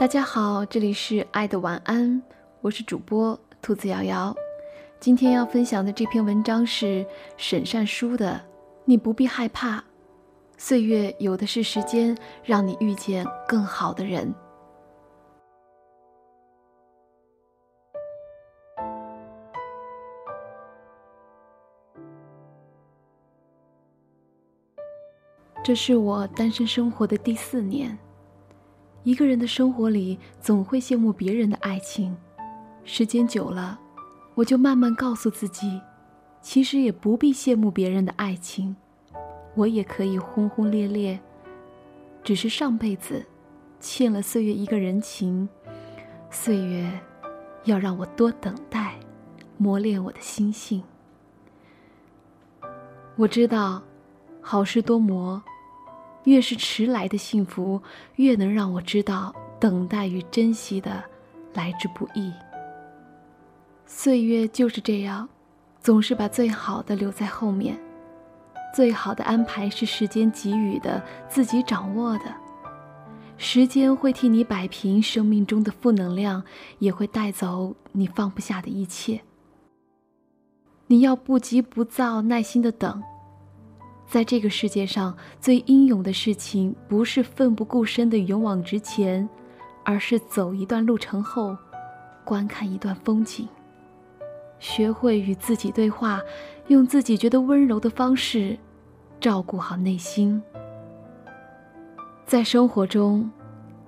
大家好，这里是爱的晚安，我是主播兔子瑶瑶。今天要分享的这篇文章是沈善书的《你不必害怕，岁月有的是时间让你遇见更好的人》。这是我单身生活的第四年。一个人的生活里，总会羡慕别人的爱情。时间久了，我就慢慢告诉自己，其实也不必羡慕别人的爱情，我也可以轰轰烈烈。只是上辈子欠了岁月一个人情，岁月要让我多等待，磨练我的心性。我知道，好事多磨。越是迟来的幸福，越能让我知道等待与珍惜的来之不易。岁月就是这样，总是把最好的留在后面。最好的安排是时间给予的，自己掌握的。时间会替你摆平生命中的负能量，也会带走你放不下的一切。你要不急不躁，耐心的等。在这个世界上，最英勇的事情不是奋不顾身的勇往直前，而是走一段路程后，观看一段风景。学会与自己对话，用自己觉得温柔的方式，照顾好内心。在生活中，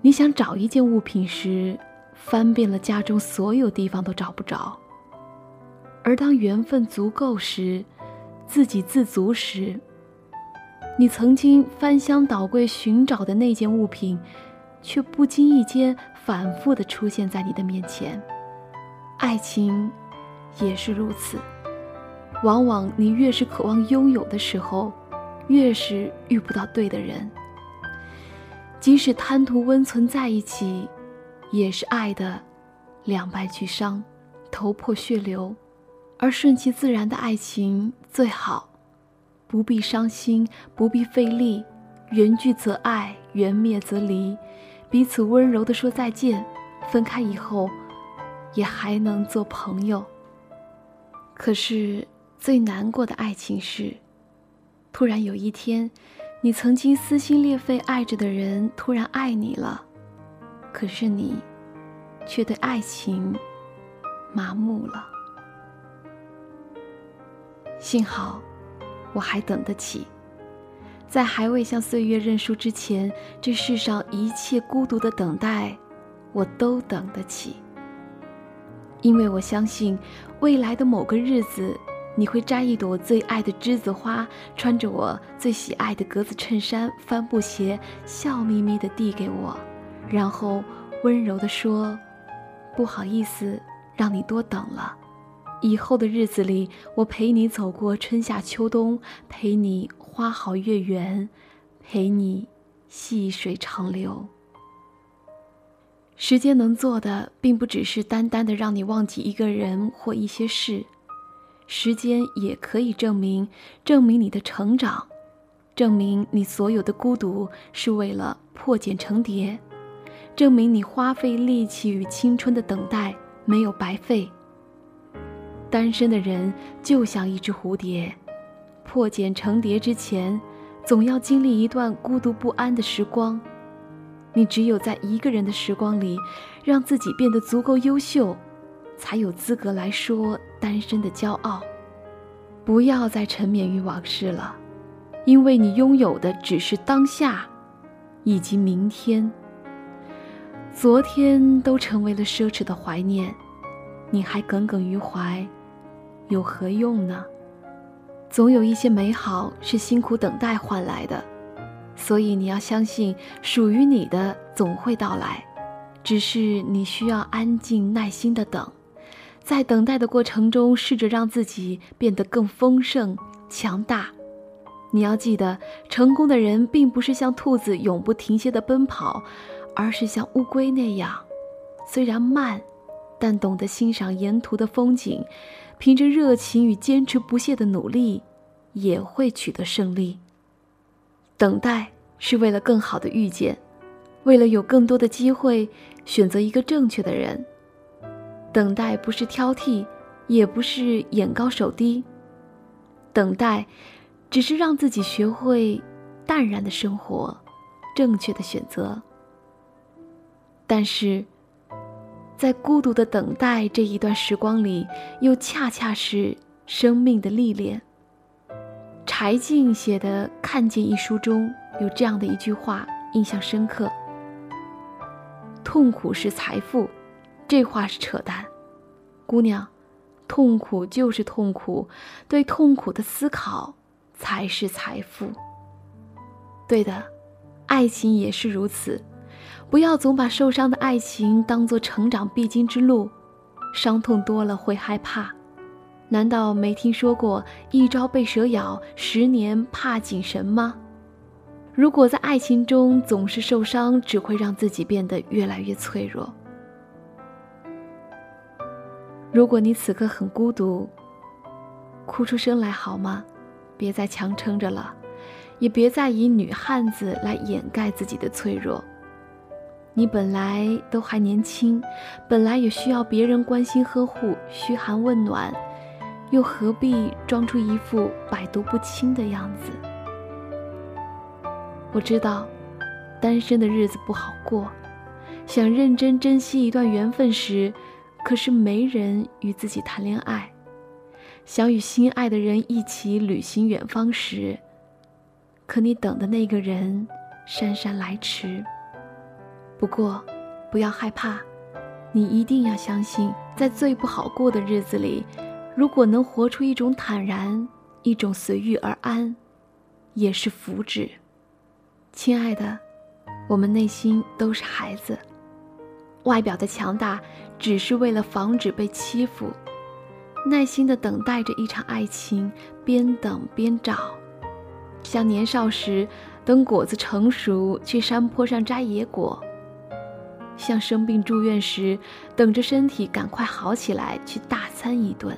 你想找一件物品时，翻遍了家中所有地方都找不着；而当缘分足够时，自给自足时，你曾经翻箱倒柜寻找的那件物品，却不经意间反复的出现在你的面前。爱情也是如此，往往你越是渴望拥有的时候，越是遇不到对的人。即使贪图温存在一起，也是爱的两败俱伤，头破血流。而顺其自然的爱情最好。不必伤心，不必费力，缘聚则爱，缘灭则离，彼此温柔地说再见。分开以后，也还能做朋友。可是最难过的爱情是，突然有一天，你曾经撕心裂肺爱着的人突然爱你了，可是你，却对爱情麻木了。幸好。我还等得起，在还未向岁月认输之前，这世上一切孤独的等待，我都等得起。因为我相信，未来的某个日子，你会摘一朵最爱的栀子花，穿着我最喜爱的格子衬衫、帆布鞋，笑眯眯地递给我，然后温柔地说：“不好意思，让你多等了。”以后的日子里，我陪你走过春夏秋冬，陪你花好月圆，陪你细水长流。时间能做的，并不只是单单的让你忘记一个人或一些事，时间也可以证明，证明你的成长，证明你所有的孤独是为了破茧成蝶，证明你花费力气与青春的等待没有白费。单身的人就像一只蝴蝶，破茧成蝶之前，总要经历一段孤独不安的时光。你只有在一个人的时光里，让自己变得足够优秀，才有资格来说单身的骄傲。不要再沉湎于往事了，因为你拥有的只是当下，以及明天。昨天都成为了奢侈的怀念，你还耿耿于怀。有何用呢？总有一些美好是辛苦等待换来的，所以你要相信，属于你的总会到来，只是你需要安静耐心的等，在等待的过程中，试着让自己变得更丰盛、强大。你要记得，成功的人并不是像兔子永不停歇的奔跑，而是像乌龟那样，虽然慢，但懂得欣赏沿途的风景。凭着热情与坚持不懈的努力，也会取得胜利。等待是为了更好的遇见，为了有更多的机会选择一个正确的人。等待不是挑剔，也不是眼高手低，等待，只是让自己学会淡然的生活，正确的选择。但是，在孤独的等待这一段时光里，又恰恰是生命的历练。柴静写的《看见》一书中有这样的一句话，印象深刻：“痛苦是财富。”这话是扯淡，姑娘，痛苦就是痛苦，对痛苦的思考才是财富。对的，爱情也是如此。不要总把受伤的爱情当做成长必经之路，伤痛多了会害怕。难道没听说过“一朝被蛇咬，十年怕井绳”吗？如果在爱情中总是受伤，只会让自己变得越来越脆弱。如果你此刻很孤独，哭出声来好吗？别再强撑着了，也别再以女汉子来掩盖自己的脆弱。你本来都还年轻，本来也需要别人关心呵护、嘘寒问暖，又何必装出一副百毒不侵的样子？我知道，单身的日子不好过，想认真珍惜一段缘分时，可是没人与自己谈恋爱；想与心爱的人一起旅行远方时，可你等的那个人姗姗来迟。不过，不要害怕，你一定要相信，在最不好过的日子里，如果能活出一种坦然，一种随遇而安，也是福祉。亲爱的，我们内心都是孩子，外表的强大只是为了防止被欺负，耐心的等待着一场爱情，边等边找，像年少时等果子成熟，去山坡上摘野果。像生病住院时，等着身体赶快好起来去大餐一顿；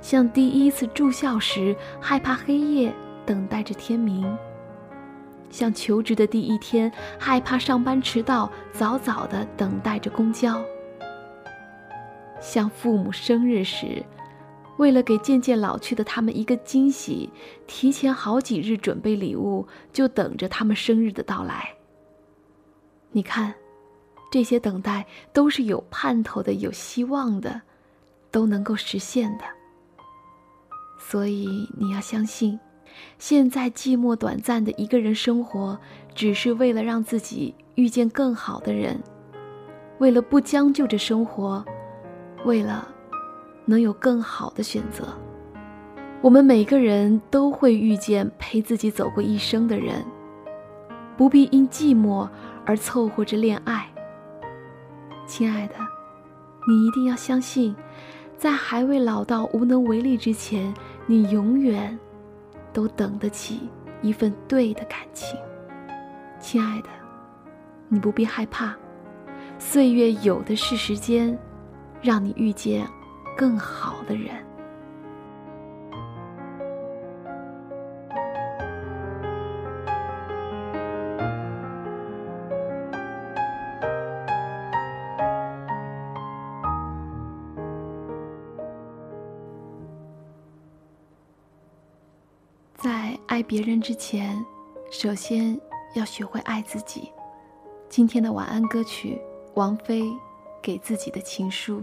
像第一次住校时，害怕黑夜，等待着天明；像求职的第一天，害怕上班迟到，早早的等待着公交；像父母生日时，为了给渐渐老去的他们一个惊喜，提前好几日准备礼物，就等着他们生日的到来。你看。这些等待都是有盼头的、有希望的，都能够实现的。所以你要相信，现在寂寞短暂的一个人生活，只是为了让自己遇见更好的人，为了不将就着生活，为了能有更好的选择。我们每个人都会遇见陪自己走过一生的人，不必因寂寞而凑合着恋爱。亲爱的，你一定要相信，在还未老到无能为力之前，你永远都等得起一份对的感情。亲爱的，你不必害怕，岁月有的是时间，让你遇见更好的人。在爱别人之前，首先要学会爱自己。今天的晚安歌曲，王菲给自己的情书。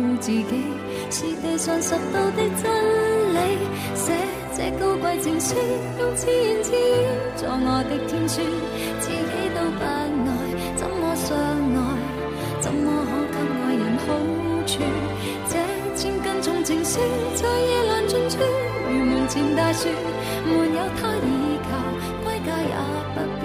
护自己是地上十道的真理，写这高贵情书，用自言自语作我的天书，自己都不爱，怎么相爱？怎么可给爱人好处？这千斤重情书在夜阑尽处，如门前大树，没有他倚靠，归家也不必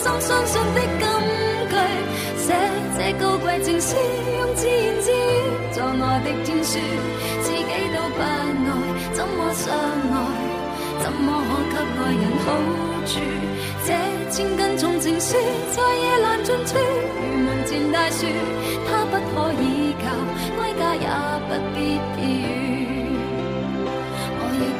心相信的金句，写这高贵情书，用自言自语做我的天书，自己都不爱，怎么相爱？怎么可给爱人好处？这千斤重情书在夜阑尽处，如门前大树，它不可倚靠，归家也不必。